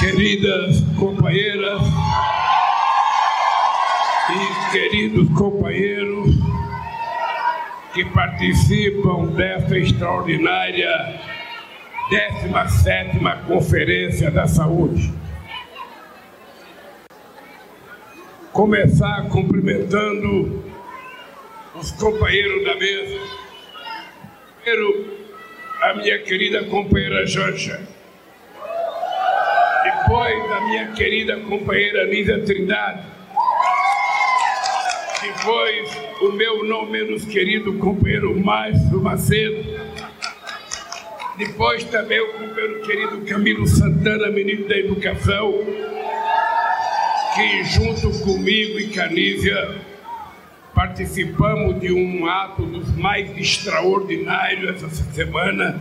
queridas companheiras e queridos companheiros que participam desta extraordinária 17ª Conferência da Saúde. Começar cumprimentando os companheiros da mesa. Primeiro, a minha querida companheira Janja. Depois, a minha querida companheira Nízia Trindade. Depois, o meu não menos querido companheiro Márcio Macedo depois também o companheiro querido Camilo Santana, ministro da Educação, que junto comigo e Canísia participamos de um ato dos mais extraordinários essa semana,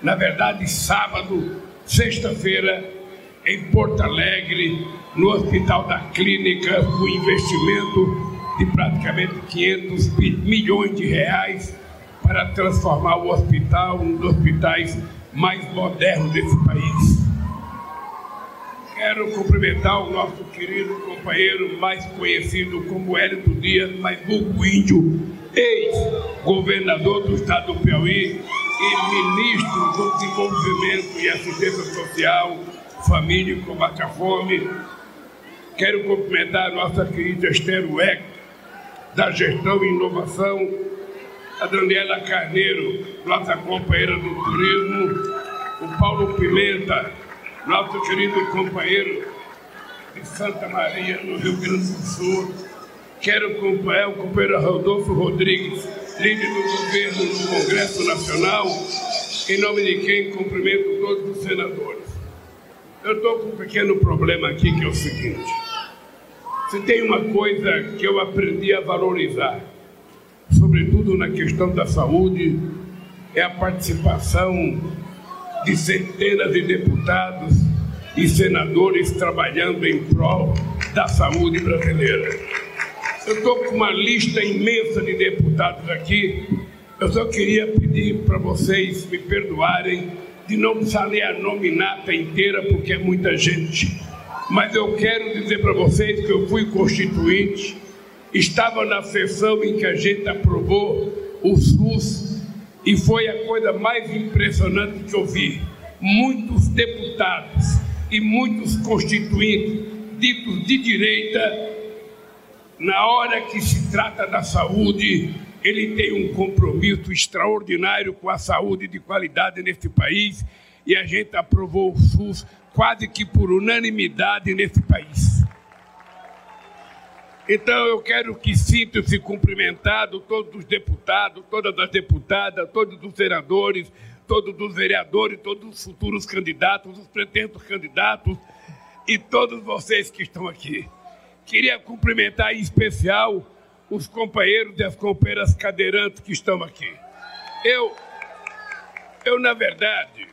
na verdade sábado, sexta-feira, em Porto Alegre, no Hospital da Clínica, com investimento de praticamente 500 milhões de reais para transformar o hospital um dos hospitais mais modernos desse país. Quero cumprimentar o nosso querido companheiro mais conhecido como Hélio Dias, mas vulgo índio, ex-governador do estado do Piauí e ministro do Desenvolvimento e Assistência Social, Família e Combate à Fome. Quero cumprimentar a nossa querida Esther Weck, da Gestão e Inovação, a Daniela Carneiro, nossa companheira do turismo, o Paulo Pimenta, nosso querido companheiro de Santa Maria, no Rio Grande do Sul. Quero acompanhar o companheiro Rodolfo Rodrigues, líder do governo do Congresso Nacional, em nome de quem cumprimento todos os senadores. Eu estou com um pequeno problema aqui que é o seguinte: se tem uma coisa que eu aprendi a valorizar, sobretudo na questão da saúde, é a participação de centenas de deputados e senadores trabalhando em prol da saúde brasileira. Eu estou com uma lista imensa de deputados aqui. Eu só queria pedir para vocês me perdoarem de não precisar ler a nominata inteira, porque é muita gente. Mas eu quero dizer para vocês que eu fui constituinte estava na sessão em que a gente aprovou o SUS e foi a coisa mais impressionante que eu vi. Muitos deputados e muitos constituintes ditos de direita, na hora que se trata da saúde, ele tem um compromisso extraordinário com a saúde de qualidade neste país e a gente aprovou o SUS quase que por unanimidade nesse país. Então eu quero que sintam-se cumprimentado todos os deputados, todas as deputadas, todos os senadores, todos os vereadores, todos os futuros candidatos, os pretensos candidatos e todos vocês que estão aqui. Queria cumprimentar em especial os companheiros e as companheiras cadeirantes que estão aqui. Eu, eu na verdade,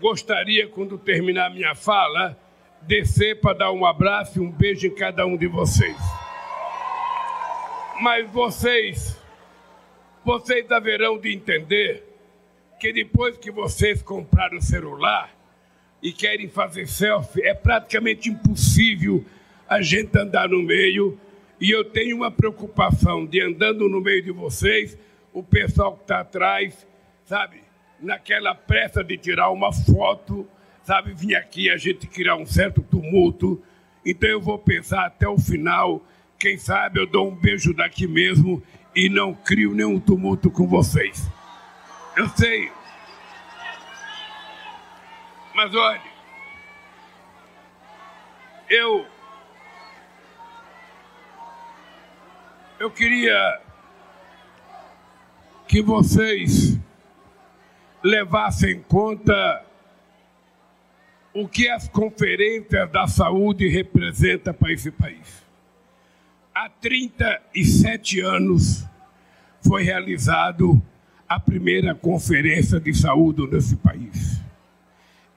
gostaria, quando terminar minha fala, descer para dar um abraço e um beijo em cada um de vocês. Mas vocês, vocês haverão de entender que depois que vocês compraram o celular e querem fazer selfie, é praticamente impossível a gente andar no meio. E eu tenho uma preocupação de andando no meio de vocês, o pessoal que está atrás, sabe, naquela pressa de tirar uma foto, sabe, vir aqui a gente criar um certo tumulto. Então eu vou pensar até o final quem sabe eu dou um beijo daqui mesmo e não crio nenhum tumulto com vocês. Eu sei. Mas olhe, eu. Eu queria que vocês levassem em conta o que as conferências da saúde representam para esse país há 37 anos foi realizado a primeira conferência de saúde nesse país.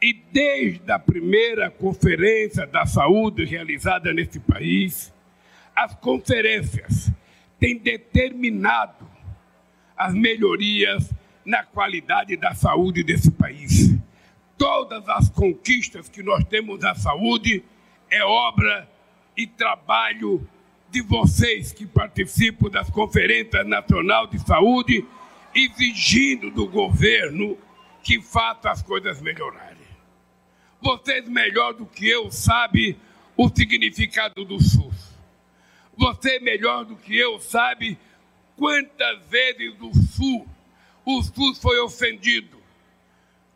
E desde a primeira conferência da saúde realizada nesse país, as conferências têm determinado as melhorias na qualidade da saúde desse país. todas as conquistas que nós temos na saúde é obra e trabalho de vocês que participam das conferências nacional de saúde, exigindo do governo que faça as coisas melhorarem. Vocês melhor do que eu sabem o significado do SUS. Você melhor do que eu sabe quantas vezes o SUS, o SUS foi ofendido.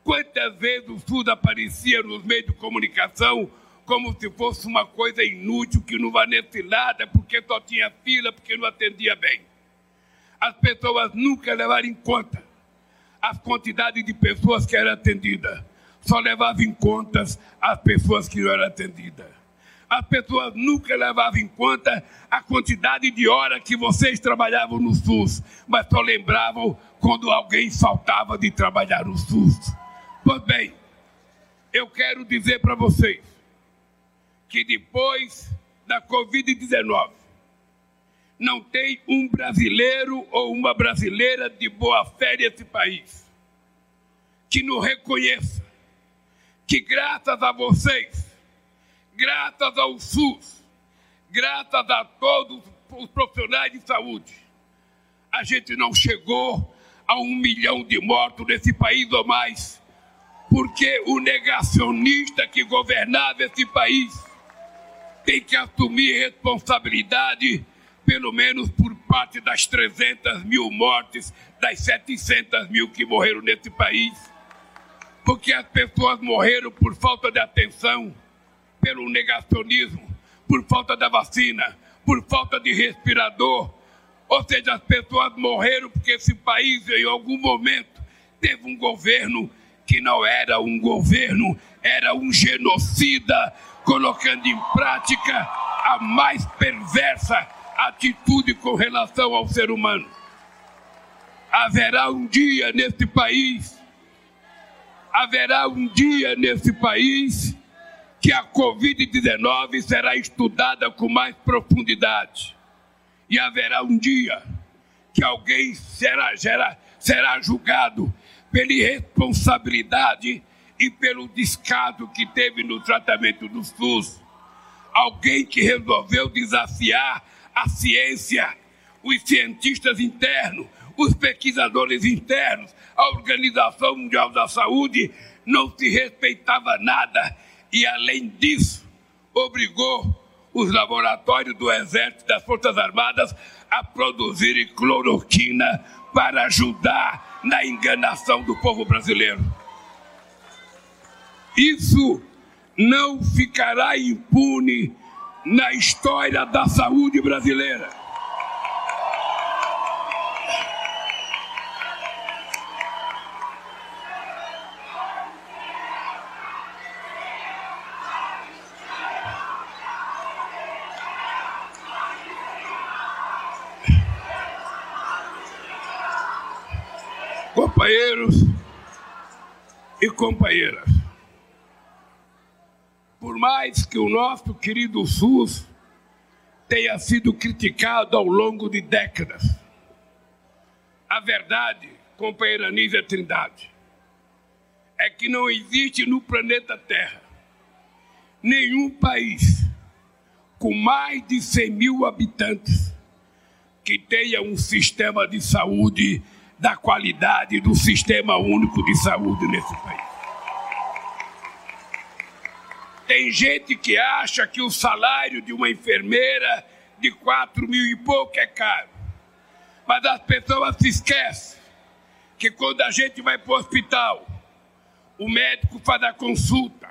Quantas vezes o SUS aparecia nos meios de comunicação como se fosse uma coisa inútil, que não valesse nada, porque só tinha fila, porque não atendia bem. As pessoas nunca levaram em conta as quantidades de pessoas que eram atendidas. Só levavam em conta as pessoas que não eram atendidas. As pessoas nunca levavam em conta a quantidade de horas que vocês trabalhavam no SUS, mas só lembravam quando alguém faltava de trabalhar no SUS. Pois bem, eu quero dizer para vocês que depois da Covid-19 não tem um brasileiro ou uma brasileira de boa fé nesse país que não reconheça que graças a vocês, graças ao SUS, graças a todos os profissionais de saúde, a gente não chegou a um milhão de mortos nesse país ou mais, porque o negacionista que governava esse país tem que assumir responsabilidade, pelo menos por parte das 300 mil mortes, das 700 mil que morreram nesse país. Porque as pessoas morreram por falta de atenção, pelo negacionismo, por falta da vacina, por falta de respirador. Ou seja, as pessoas morreram porque esse país, em algum momento, teve um governo que não era um governo, era um genocida, colocando em prática a mais perversa atitude com relação ao ser humano. Haverá um dia neste país, haverá um dia nesse país que a Covid-19 será estudada com mais profundidade. E haverá um dia que alguém será, será, será julgado pela irresponsabilidade e pelo descaso que teve no tratamento do SUS. Alguém que resolveu desafiar a ciência, os cientistas internos, os pesquisadores internos, a Organização Mundial da Saúde, não se respeitava nada e, além disso, obrigou os laboratórios do Exército e das Forças Armadas a produzirem cloroquina para ajudar na enganação do povo brasileiro. Isso não ficará impune na história da saúde brasileira. Companheiros e companheiras, por mais que o nosso querido SUS tenha sido criticado ao longo de décadas, a verdade, companheira Nízia Trindade, é que não existe no planeta Terra nenhum país com mais de 100 mil habitantes que tenha um sistema de saúde da qualidade do sistema único de saúde nesse país. Tem gente que acha que o salário de uma enfermeira de quatro mil e pouco é caro. Mas as pessoas se esquecem que quando a gente vai para o hospital, o médico faz a consulta,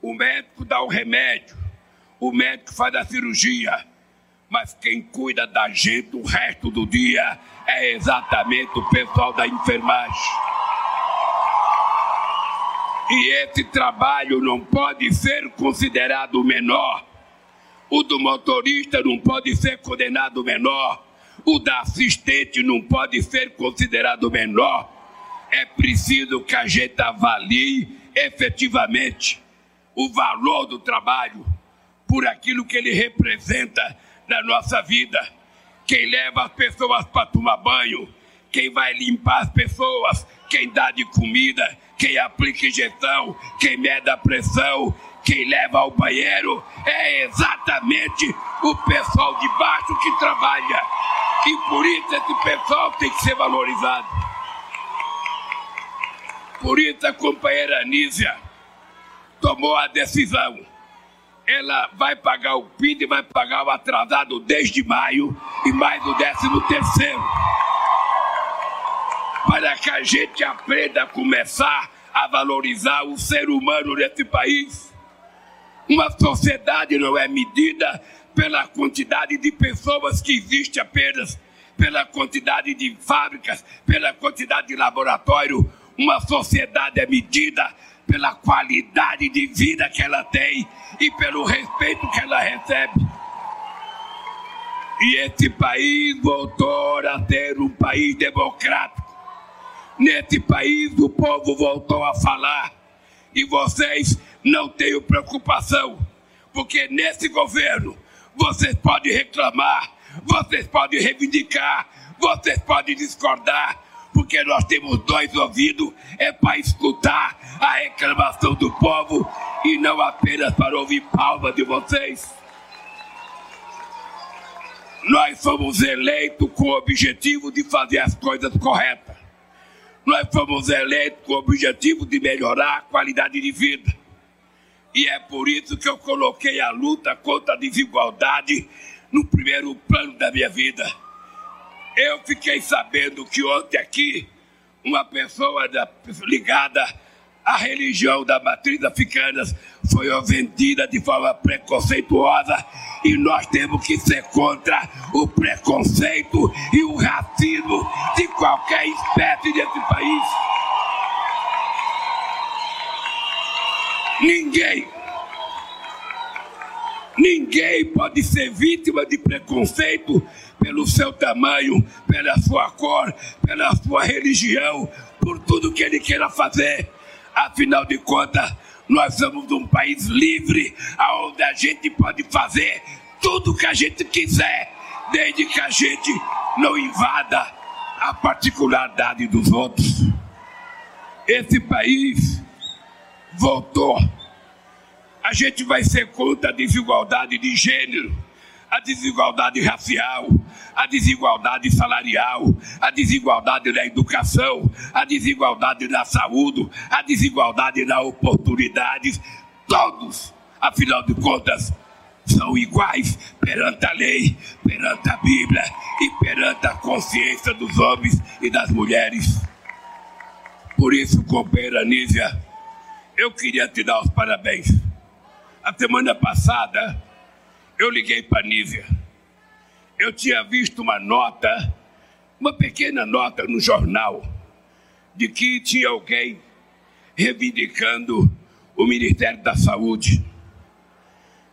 o médico dá o remédio, o médico faz a cirurgia, mas quem cuida da gente o resto do dia é exatamente o pessoal da enfermagem. E esse trabalho não pode ser considerado menor. O do motorista não pode ser condenado menor. O da assistente não pode ser considerado menor. É preciso que a gente avalie efetivamente o valor do trabalho por aquilo que ele representa na nossa vida. Quem leva as pessoas para tomar banho, quem vai limpar as pessoas, quem dá de comida, quem aplica injeção, quem mede a pressão, quem leva ao banheiro é exatamente o pessoal de baixo que trabalha. E por isso esse pessoal tem que ser valorizado. Por isso a companheira Anísia tomou a decisão. Ela vai pagar o PID e vai pagar o atrasado desde maio e mais o décimo terceiro. Para que a gente aprenda a começar a valorizar o ser humano nesse país. Uma sociedade não é medida pela quantidade de pessoas que existe apenas, pela quantidade de fábricas, pela quantidade de laboratório. Uma sociedade é medida pela qualidade de vida que ela tem e pelo respeito que ela recebe. E esse país voltou a ser um país democrático. Nesse país o povo voltou a falar. E vocês não tenham preocupação, porque nesse governo vocês podem reclamar, vocês podem reivindicar, vocês podem discordar, porque nós temos dois ouvidos, é para escutar a reclamação do povo e não apenas para ouvir palmas de vocês. Nós fomos eleitos com o objetivo de fazer as coisas corretas. Nós fomos eleitos com o objetivo de melhorar a qualidade de vida. E é por isso que eu coloquei a luta contra a desigualdade no primeiro plano da minha vida. Eu fiquei sabendo que ontem aqui, uma pessoa da, ligada à religião da matriz africana foi ofendida de forma preconceituosa e nós temos que ser contra o preconceito e o racismo de qualquer espécie desse país. Ninguém, ninguém pode ser vítima de preconceito pelo seu tamanho, pela sua cor, pela sua religião, por tudo que ele queira fazer. Afinal de contas, nós somos um país livre, onde a gente pode fazer tudo o que a gente quiser, desde que a gente não invada a particularidade dos outros. Esse país voltou. A gente vai ser contra a desigualdade de gênero, a desigualdade racial, a desigualdade salarial, a desigualdade na educação, a desigualdade na saúde, a desigualdade na oportunidades. Todos, afinal de contas, são iguais perante a lei, perante a Bíblia e perante a consciência dos homens e das mulheres. Por isso, companheira Nízia, eu queria te dar os parabéns. A semana passada, eu liguei para a Nízia. Eu tinha visto uma nota, uma pequena nota no jornal, de que tinha alguém reivindicando o Ministério da Saúde.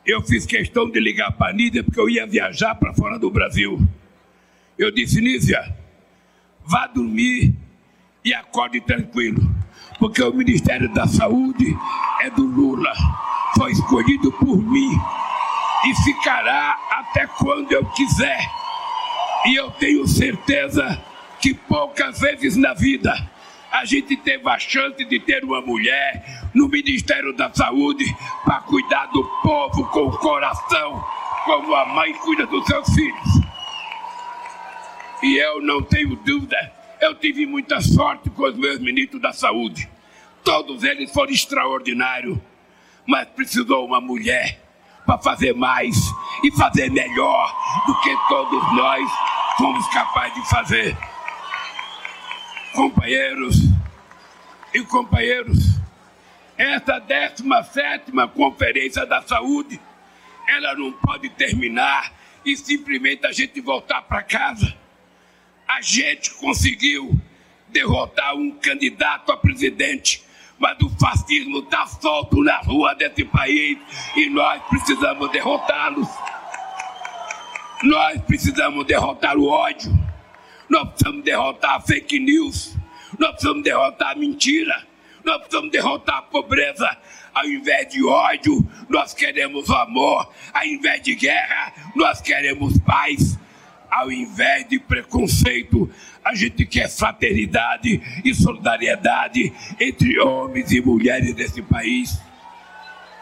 Eu fiz questão de ligar para a Nízia porque eu ia viajar para fora do Brasil. Eu disse, Nízia, vá dormir e acorde tranquilo porque o Ministério da Saúde é do Lula, foi escolhido por mim e ficará até quando eu quiser. E eu tenho certeza que poucas vezes na vida a gente teve a chance de ter uma mulher no Ministério da Saúde para cuidar do povo com o coração, como a mãe cuida dos seus filhos. E eu não tenho dúvida eu tive muita sorte com os meus ministros da saúde. Todos eles foram extraordinários. Mas precisou uma mulher para fazer mais e fazer melhor do que todos nós fomos capazes de fazer. Companheiros e companheiros, essa 17 Conferência da Saúde, ela não pode terminar e simplesmente a gente voltar para casa a gente conseguiu derrotar um candidato a presidente, mas o fascismo está solto na rua desse país e nós precisamos derrotá-los. Nós precisamos derrotar o ódio, nós precisamos derrotar a fake news, nós precisamos derrotar a mentira, nós precisamos derrotar a pobreza. Ao invés de ódio, nós queremos amor. Ao invés de guerra, nós queremos paz Ao invés de preconceito, a gente quer fraternidade e solidariedade entre homens e mulheres desse país.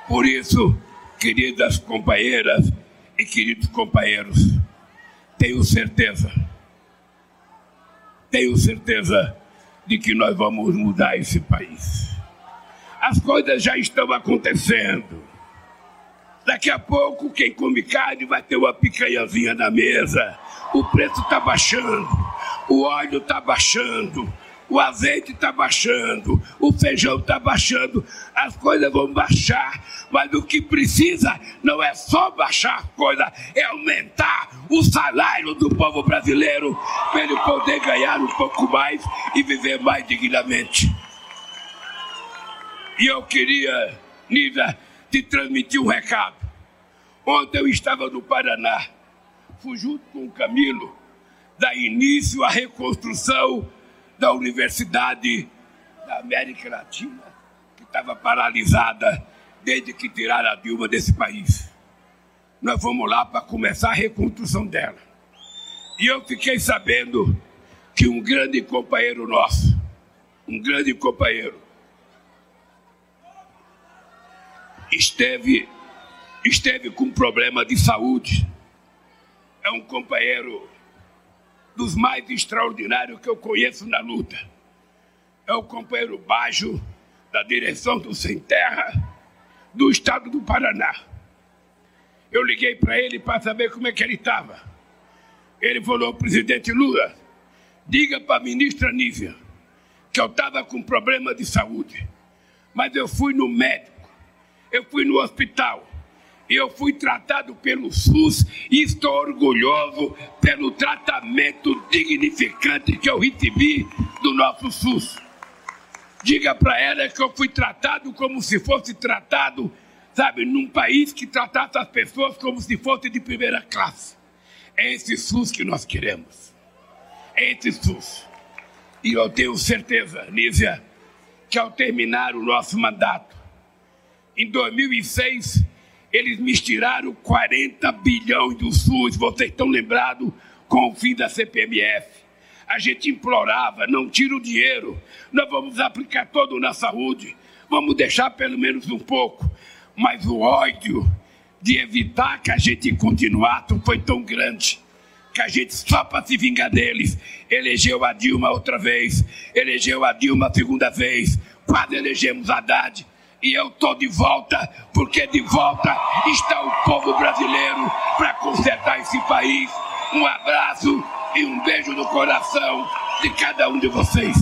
Por isso, queridas companheiras e queridos companheiros, tenho certeza, tenho certeza de que nós vamos mudar esse país. As coisas já estão acontecendo. Daqui a pouco, quem come carne vai ter uma picanhazinha na mesa. O preço está baixando, o óleo está baixando, o azeite está baixando, o feijão está baixando, as coisas vão baixar, mas o que precisa não é só baixar a coisa, é aumentar o salário do povo brasileiro para ele poder ganhar um pouco mais e viver mais dignamente. E eu queria, Nida, te transmitir um recado. Ontem eu estava no Paraná, fui junto com o Camilo, dar início à reconstrução da Universidade da América Latina, que estava paralisada desde que tiraram a Dilma desse país. Nós vamos lá para começar a reconstrução dela. E eu fiquei sabendo que um grande companheiro nosso, um grande companheiro, esteve, esteve com problema de saúde. É um companheiro dos mais extraordinários que eu conheço na luta. É o companheiro Bajo, da direção do Sem Terra, do estado do Paraná. Eu liguei para ele para saber como é que ele estava. Ele falou, presidente Lula, diga para a ministra Nívia que eu estava com problema de saúde, mas eu fui no médico, eu fui no hospital, eu fui tratado pelo SUS e estou orgulhoso pelo tratamento dignificante que eu recebi do nosso SUS. Diga para ela que eu fui tratado como se fosse tratado, sabe, num país que tratasse as pessoas como se fosse de primeira classe. É esse SUS que nós queremos. É esse SUS. E eu tenho certeza, Nízia, que ao terminar o nosso mandato, em 2006, eles me tiraram 40 bilhões do SUS, vocês estão lembrados com o fim da CPMF. A gente implorava, não tira o dinheiro, nós vamos aplicar todo na saúde, vamos deixar pelo menos um pouco. Mas o ódio de evitar que a gente continuasse foi tão grande que a gente, só para se vingar deles, elegeu a Dilma outra vez, elegeu a Dilma a segunda vez, quase elegemos Haddad e eu estou de volta, porque de volta está o povo brasileiro para consertar esse país. Um abraço e um beijo no coração de cada um de vocês.